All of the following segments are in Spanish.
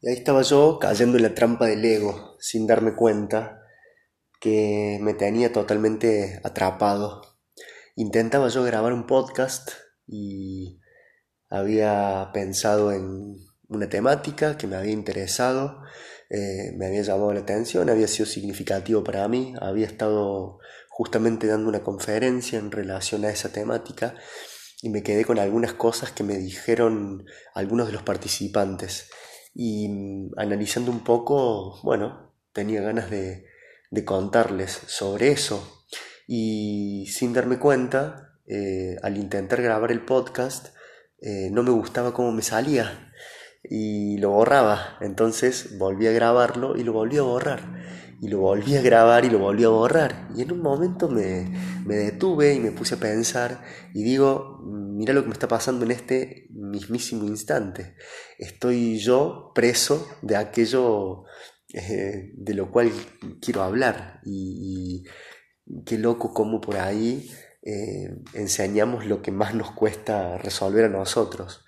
Y ahí estaba yo cayendo en la trampa del ego, sin darme cuenta que me tenía totalmente atrapado. Intentaba yo grabar un podcast y había pensado en una temática que me había interesado, eh, me había llamado la atención, había sido significativo para mí, había estado justamente dando una conferencia en relación a esa temática y me quedé con algunas cosas que me dijeron algunos de los participantes y analizando un poco, bueno, tenía ganas de, contarles sobre eso. Y sin darme cuenta, eh, al intentar grabar el podcast, eh, no me gustaba cómo me salía y lo borraba. Entonces volví a grabarlo y lo volví a borrar. Y lo volví a grabar y lo volví a borrar. Y en un momento me, me detuve y me puse a pensar y digo, mira lo que me está pasando en este mismísimo instante. Estoy yo preso de aquello eh, de lo cual quiero hablar. Y, qué loco como por ahí eh, enseñamos lo que más nos cuesta resolver a nosotros.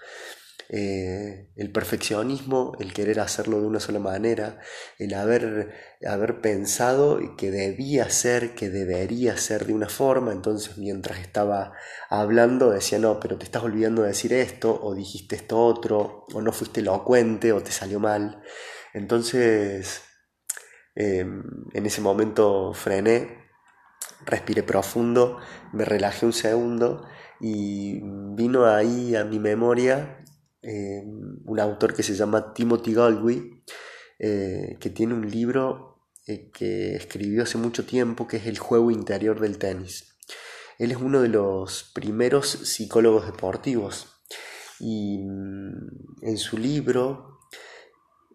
Eh, el perfeccionismo, el querer hacerlo de una sola manera, el haber, haber pensado que debía ser, que debería ser de una forma, entonces mientras estaba hablando decía, no, pero te estás olvidando de decir esto, o dijiste esto otro, o no fuiste elocuente, o te salió mal. Entonces, em, en ese momento frené, respiré profundo, me relajé un segundo y vino ahí a mi memoria eh, un autor que se llama Timothy Galway, eh, que tiene un libro eh, que escribió hace mucho tiempo, que es El juego interior del tenis. Él es uno de los primeros psicólogos deportivos y mm, en su libro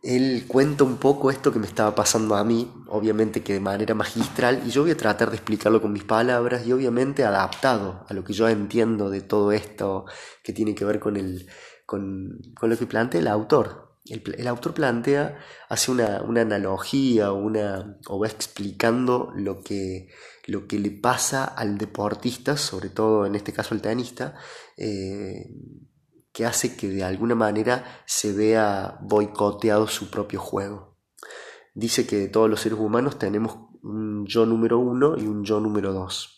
él cuenta un poco esto que me estaba pasando a mí, obviamente que de manera magistral, y yo voy a tratar de explicarlo con mis palabras y obviamente adaptado a lo que yo entiendo de todo esto que tiene que ver con el, con, lo que plantea el autor. El, autor plantea, hace una, analogía una, o va explicando lo que, lo que le pasa al deportista, sobre todo en este caso al tenista, eh, que hace que de alguna manera se vea boicoteado su propio juego. Dice que todos los seres humanos tenemos un yo número uno y un yo número dos.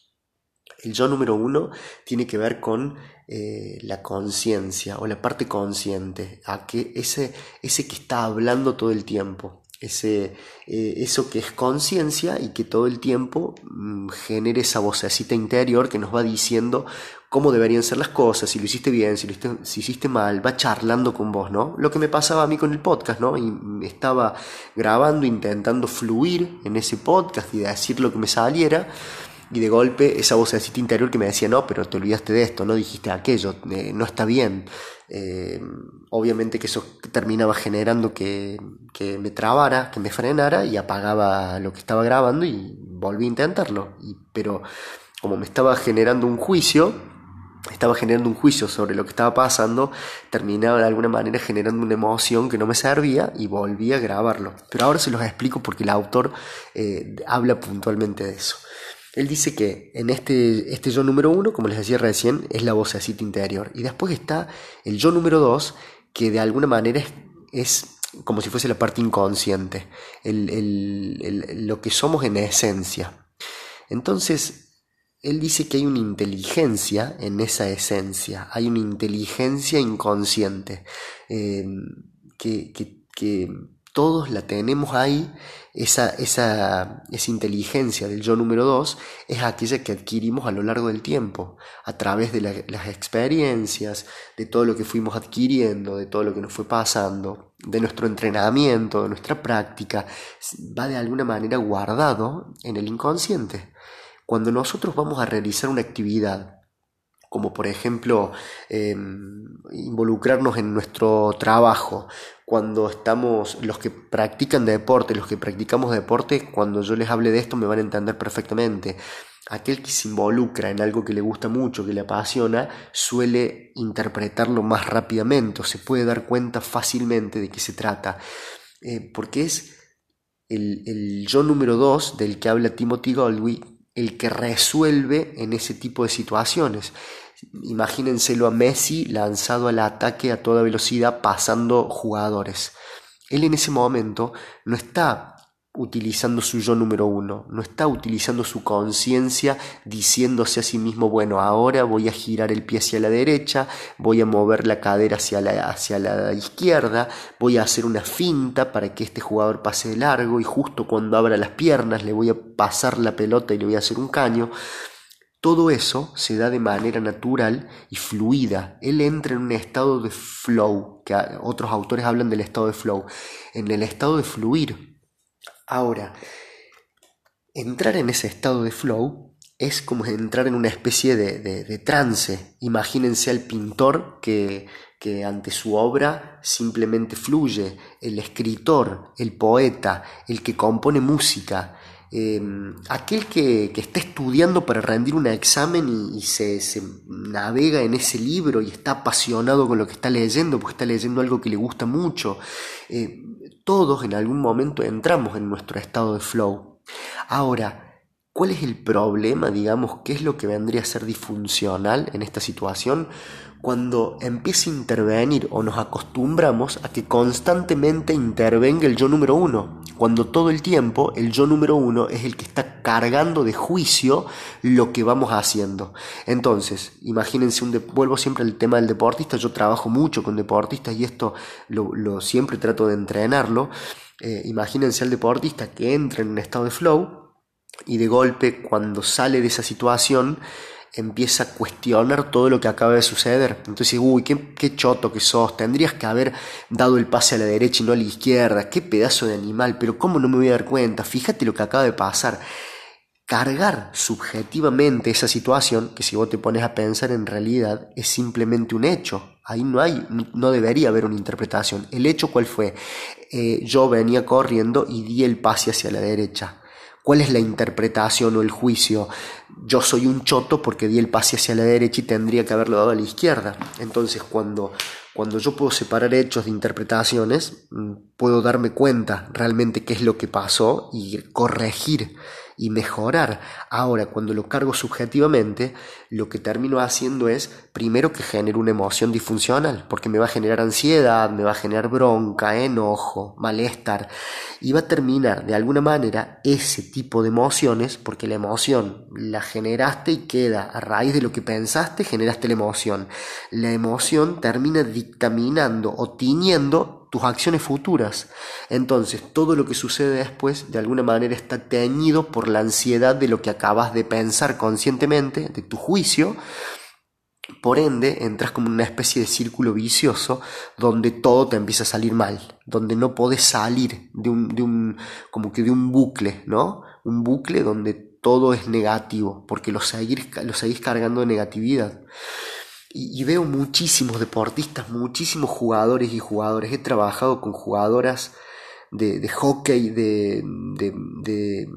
El yo número uno tiene que ver con eh, la conciencia o la parte consciente, a que ese, ese que está hablando todo el tiempo, ese, eh, eso que es conciencia y que todo el tiempo mm, genere esa vocecita interior que nos va diciendo cómo deberían ser las cosas, si lo hiciste bien, si lo hiciste, hiciste mal, va charlando con vos, ¿no? Lo que me pasaba a mí con el podcast, ¿no? Y estaba grabando, intentando fluir en ese podcast y decir lo que me saliera y de golpe esa vocecita interior que me decía, no, pero te olvidaste de esto, no dijiste aquello, eh, no está bien. Eh, obviamente que eso terminaba generando que, que, me trabara, que me frenara y apagaba lo que estaba grabando y volví a intentarlo. Pero como me estaba generando un juicio, estaba generando un juicio sobre lo que estaba pasando, terminaba de alguna manera generando una emoción que no me servía y volví a grabarlo. Pero ahora se los explico porque el autor eh, habla puntualmente de eso. Él dice que en este, este yo número uno, como les decía recién, es la vocecita interior. Y después está el yo número dos, que de alguna manera es, como si fuese la parte inconsciente, lo que somos en esencia. Entonces, él dice que hay una inteligencia en esa esencia, hay una inteligencia inconsciente eh, que, que todos la tenemos ahí, esa, esa, esa inteligencia del yo número dos es aquella que adquirimos a lo largo del tiempo, a través de las experiencias, de todo lo que fuimos adquiriendo, de todo lo que nos fue pasando, de nuestro entrenamiento, de nuestra práctica, va de alguna manera guardado en el inconsciente. Cuando nosotros vamos a realizar una actividad, como por ejemplo em, involucrarnos en nuestro trabajo, cuando estamos, los que practican deporte, los que practicamos deporte, cuando yo les hable de esto me van a entender perfectamente. Aquel que se involucra en algo que le gusta mucho, que le apasiona, suele interpretarlo más rápidamente o se puede dar cuenta fácilmente de qué se trata. Eh, porque es el, el yo número dos del que habla Timothy Galway el que resuelve en ese tipo de situaciones. Imagínenselo a Messi lanzado al ataque a toda velocidad pasando jugadores. Él en ese momento no está utilizando su yo número uno, no está utilizando su conciencia diciéndose a sí mismo, bueno, ahora voy a girar el pie hacia la derecha, voy a mover la cadera hacia la, hacia la izquierda, voy a hacer una finta para que este jugador pase de largo y justo cuando abra las piernas le voy a pasar la pelota y le voy a hacer un caño. Todo eso se da de manera natural y fluida. Él entra en un estado de flow, que otros autores hablan del estado de flow, en el estado de fluir. Ahora, entrar en ese estado de flow es como entrar en una especie de, trance. Imagínense al pintor que, que ante su obra simplemente fluye, el escritor, el poeta, el que compone música, Em, aquel que, está estudiando para rendir un examen y, se, navega en ese libro y está apasionado con lo que está leyendo, porque está leyendo algo que le gusta mucho, eh, todos en algún momento entramos en nuestro estado de flow. Ahora, ¿cuál es el problema, digamos, qué es lo que vendría a ser disfuncional en esta situación? cuando empieza a intervenir o nos acostumbramos a que constantemente intervenga el yo número uno, cuando todo el tiempo el yo número uno es el que está cargando de juicio lo que vamos haciendo. Entonces, imagínense, un vuelvo siempre al tema del deportista, yo trabajo mucho con deportistas y esto lo, siempre trato de entrenarlo. Eh, imagínense al deportista que entra en un estado de flow y de golpe cuando sale de esa situación, empieza a cuestionar todo lo que acaba de suceder. Entonces, uy, qué, choto que sos, tendrías que haber dado el pase a la derecha y no a la izquierda, qué pedazo de animal, pero ¿cómo no me voy a dar cuenta? Fíjate lo que acaba de pasar. Cargar subjetivamente esa situación, que si vos te pones a pensar en realidad es simplemente un hecho, ahí no hay, no debería haber una interpretación. ¿El hecho cuál fue? Eh, yo venía corriendo y di el pase hacia la derecha ¿Cuál es la interpretación o el juicio? Yo soy un choto porque di el pase hacia la derecha y tendría que haberlo dado a la izquierda. Entonces, cuando, cuando yo puedo separar hechos de interpretaciones, mm, puedo darme cuenta realmente qué es lo que pasó y corregir y mejorar. Ahora, cuando lo cargo subjetivamente, lo que termino haciendo es, primero que genere una emoción disfuncional, porque me va a generar ansiedad, me va a generar bronca, enojo, malestar, y va a terminar de alguna manera ese tipo de emociones, porque la emoción la generaste y queda a raíz de lo que pensaste, generaste la emoción. La emoción termina dictaminando o tiñendo tus acciones futuras. Entonces, todo lo que sucede después, de alguna manera, está teñido por la ansiedad de lo que acabas de pensar conscientemente, de tu juicio. Por ende, entras como en una especie de círculo vicioso donde todo te empieza a salir mal, donde no podés salir de un, de un, como que de un bucle, ¿no? Un bucle donde todo es negativo, porque lo seguís, lo seguís cargando de negatividad y, veo muchísimos deportistas, muchísimos jugadores y jugadores. He trabajado con jugadoras de, de hockey, de, de,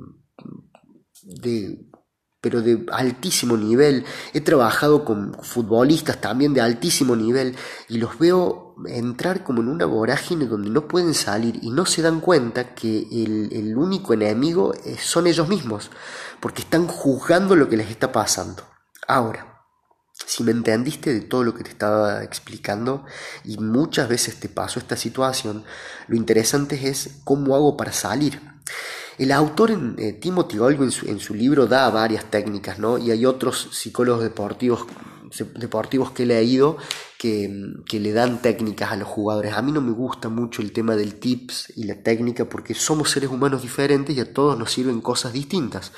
de, pero de altísimo nivel. He trabajado con futbolistas también de altísimo nivel y los veo entrar como en una vorágine donde no pueden salir y no se dan cuenta que el, el único enemigo son ellos mismos, porque están juzgando lo que les está pasando. Ahora, si me entendiste de todo lo que te estaba explicando y muchas veces te pasó esta situación, lo interesante es cómo hago para salir. El autor eh, Timothy Olgo en su, libro da varias técnicas, ¿no? Y hay otros psicólogos deportivos, que he leído que, que, le dan técnicas a los jugadores. A mí no me gusta mucho el tema del tips y la técnica porque somos seres humanos diferentes y a todos nos sirven cosas distintas.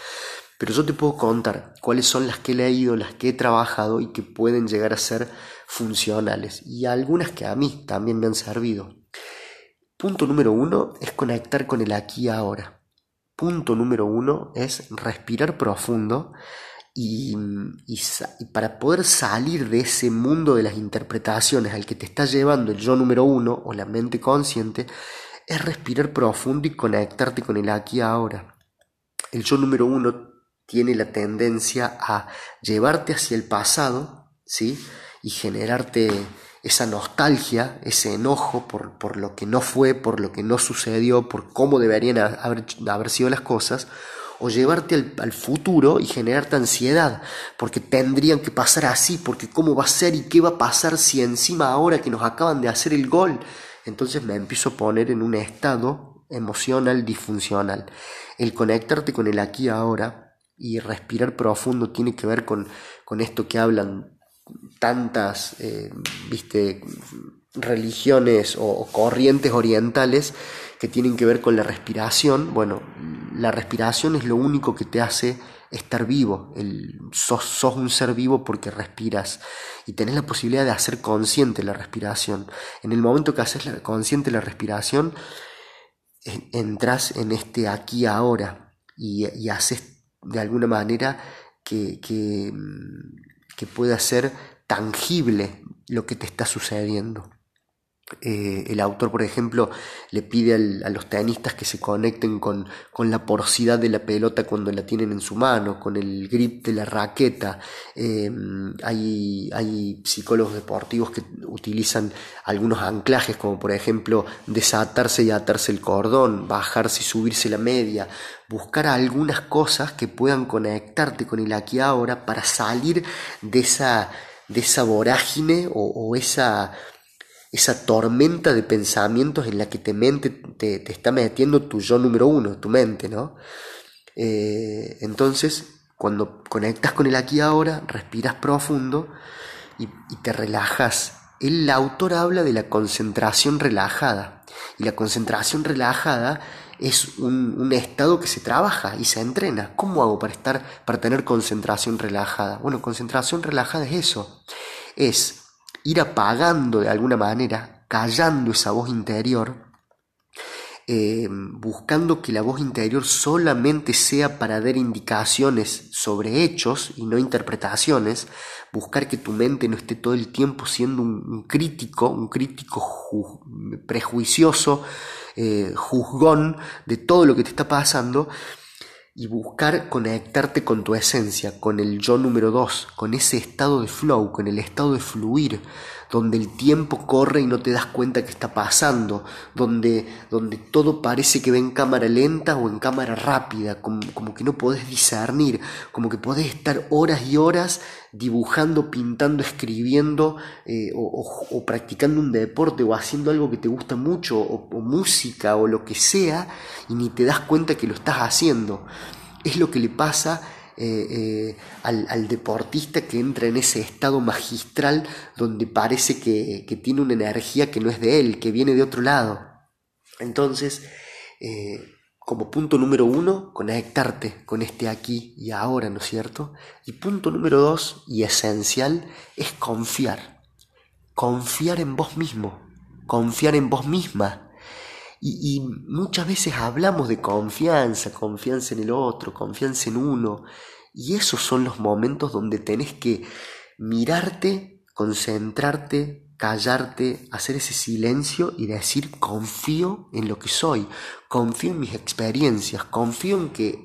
Pero yo te puedo contar cuáles son las que he leído, las que he trabajado y que pueden llegar a ser funcionales. Y algunas que a mí también me han servido. Punto número uno es conectar con el aquí y ahora. Punto número uno es respirar profundo y, para poder salir de ese mundo de las interpretaciones al que te está llevando el yo número uno o la mente consciente, es respirar profundo y conectarte con el aquí y ahora. El yo número uno tiene la tendencia a llevarte hacia el pasado, ¿sí? Y generarte esa nostalgia, ese enojo por, por, lo que no fue, por lo que no sucedió, por cómo deberían haber, haber sido las cosas, o llevarte al, futuro y generarte ansiedad, porque tendrían que pasar así, porque cómo va a ser y qué va a pasar si encima ahora que nos acaban de hacer el gol, entonces me empiezo a poner en un estado emocional disfuncional. El conectarte con el aquí ahora y respirar profundo tiene que ver con, con esto que hablan tantas, eh, viste, religiones o, corrientes orientales que tienen que ver con la respiración. Bueno, la respiración es lo único que te hace estar vivo. El, sos, sos, un ser vivo porque respiras y tenés la posibilidad de hacer consciente la respiración. En el momento que haces la, consciente la respiración, entras en este aquí ahora y, y haces de alguna manera que, que, que pueda ser tangible lo que te está sucediendo. Eh, el autor, por ejemplo, le pide a los tenistas que se conecten con, la porosidad de la pelota cuando la tienen en su mano, con el grip de la raqueta. Em, hay, hay psicólogos deportivos que utilizan algunos anclajes, como por ejemplo desatarse y atarse el cordón, bajarse y subirse la media, buscar algunas cosas que puedan conectarte con el aquí ahora para salir de esa, de esa vorágine o esa esa tormenta de pensamientos en la que te, mente, te, está metiendo tu yo número uno, tu mente, ¿no? Eh, entonces, cuando conectas con el aquí ahora, respiras profundo y, te relajas. El autor habla de la concentración relajada. Y la concentración relajada es un, un, estado que se trabaja y se entrena. ¿Cómo hago para estar, para tener concentración relajada? Bueno, concentración relajada es eso. Es ir apagando de alguna manera, callando esa voz interior, eh, buscando que la voz interior solamente sea para dar indicaciones sobre hechos y no interpretaciones, buscar que tu mente no esté todo el tiempo siendo un, crítico, un crítico prejuicioso, eh, juzgón de todo lo que te está pasando, y buscar conectarte con tu esencia, con el yo número dos, con ese estado de flow, con el estado de fluir, donde el tiempo corre y no te das cuenta que está pasando, donde, donde todo parece que va en cámara lenta o en cámara rápida, como, como que no podés discernir, como que podés estar horas y horas dibujando, pintando, escribiendo eh, o, practicando un deporte o haciendo algo que te gusta mucho o, o música o lo que sea y ni te das cuenta que lo estás haciendo. Es lo que le pasa eh, eh, al, deportista que entra en ese estado magistral donde parece que, tiene una energía que no es de él, que viene de otro lado. Entonces, eh, como punto número uno, conectarte con este aquí y ahora, ¿no es cierto? Y punto número dos, y esencial, es confiar. Confiar en vos mismo, confiar en vos misma. Y, y, muchas veces hablamos de confianza, confianza en el otro, confianza en uno, y esos son los momentos donde tenés que mirarte, concentrarte, callarte, hacer ese silencio y decir confío en lo que soy, confío en mis experiencias, confío en que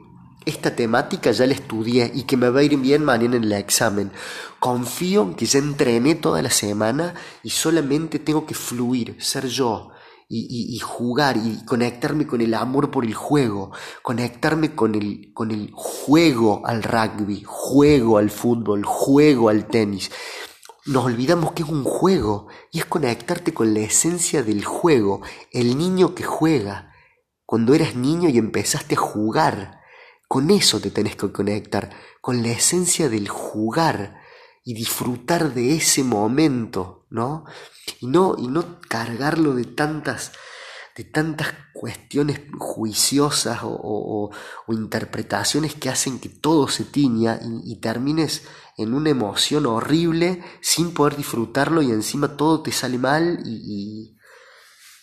esta temática ya la estudié y que me va a ir bien mañana en el examen. Confío en que ya entrené toda la semana y solamente tengo que fluir, ser yo, y, jugar y conectarme con el amor por el juego, conectarme con el, con el juego al rugby, juego al fútbol, juego al tenis. Nos olvidamos que es un juego y es conectarte con la esencia del juego, el niño que juega. Cuando eras niño y empezaste a jugar, con eso te tenés que conectar, con la esencia del jugar y disfrutar de ese momento, ¿no? Y no, y no cargarlo de tantas, de tantas cuestiones juiciosas o, interpretaciones que hacen que todo se tiña y, termines en una emoción horrible sin poder disfrutarlo y encima todo te sale mal y,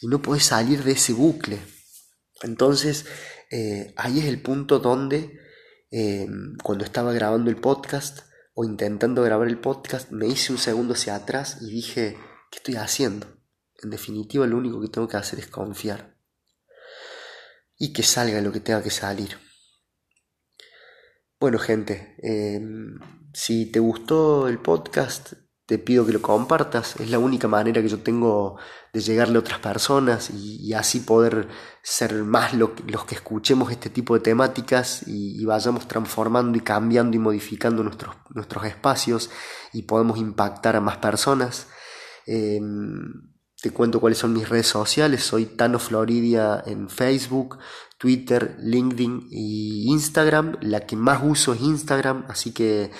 no puedes salir de ese bucle. Entonces, eh, ahí es el punto donde, eh, cuando estaba grabando el podcast, o intentando grabar el podcast, me hice un segundo hacia atrás y dije, ¿qué estoy haciendo? En definitiva, lo único que tengo que hacer es confiar. Y que salga lo que tenga que salir. Bueno, gente, em, si te gustó el podcast, te pido que lo compartas. Es la única manera que yo tengo de llegarle a otras personas y, así poder ser más los que escuchemos este tipo de temáticas y, vayamos transformando y cambiando y modificando nuestros, nuestros espacios y podemos impactar a más personas. Em, te cuento cuáles son mis redes sociales. Soy Tano Floridia en Facebook, Twitter, LinkedIn y Instagram. La que más uso es Instagram, así que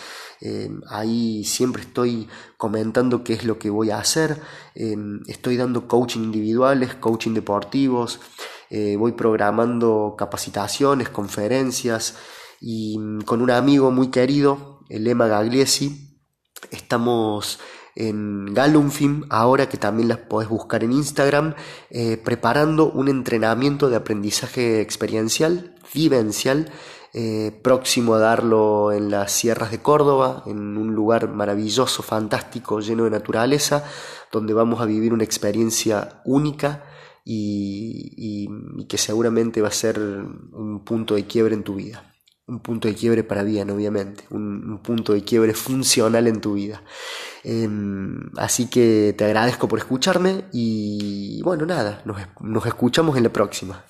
eh, ahí siempre estoy comentando qué es lo que voy a hacer. Eh, estoy dando coaching individuales, coaching deportivos. Eh, voy programando capacitaciones, conferencias y mm, con un amigo muy querido, el Emma Gagliesi, estamos en Galumfim, ahora que también las podés buscar en Instagram, eh, preparando un entrenamiento de aprendizaje experiencial, vivencial, eh, próximo a darlo en las sierras de Córdoba, en un lugar maravilloso, fantástico, lleno de naturaleza, donde vamos a vivir una experiencia única y que seguramente va a ser un punto de quiebre en tu vida un punto de quiebre para bien, obviamente, un, punto de quiebre funcional en tu vida. Em, así que te agradezco por escucharme y bueno, nada, nos, nos escuchamos en la próxima.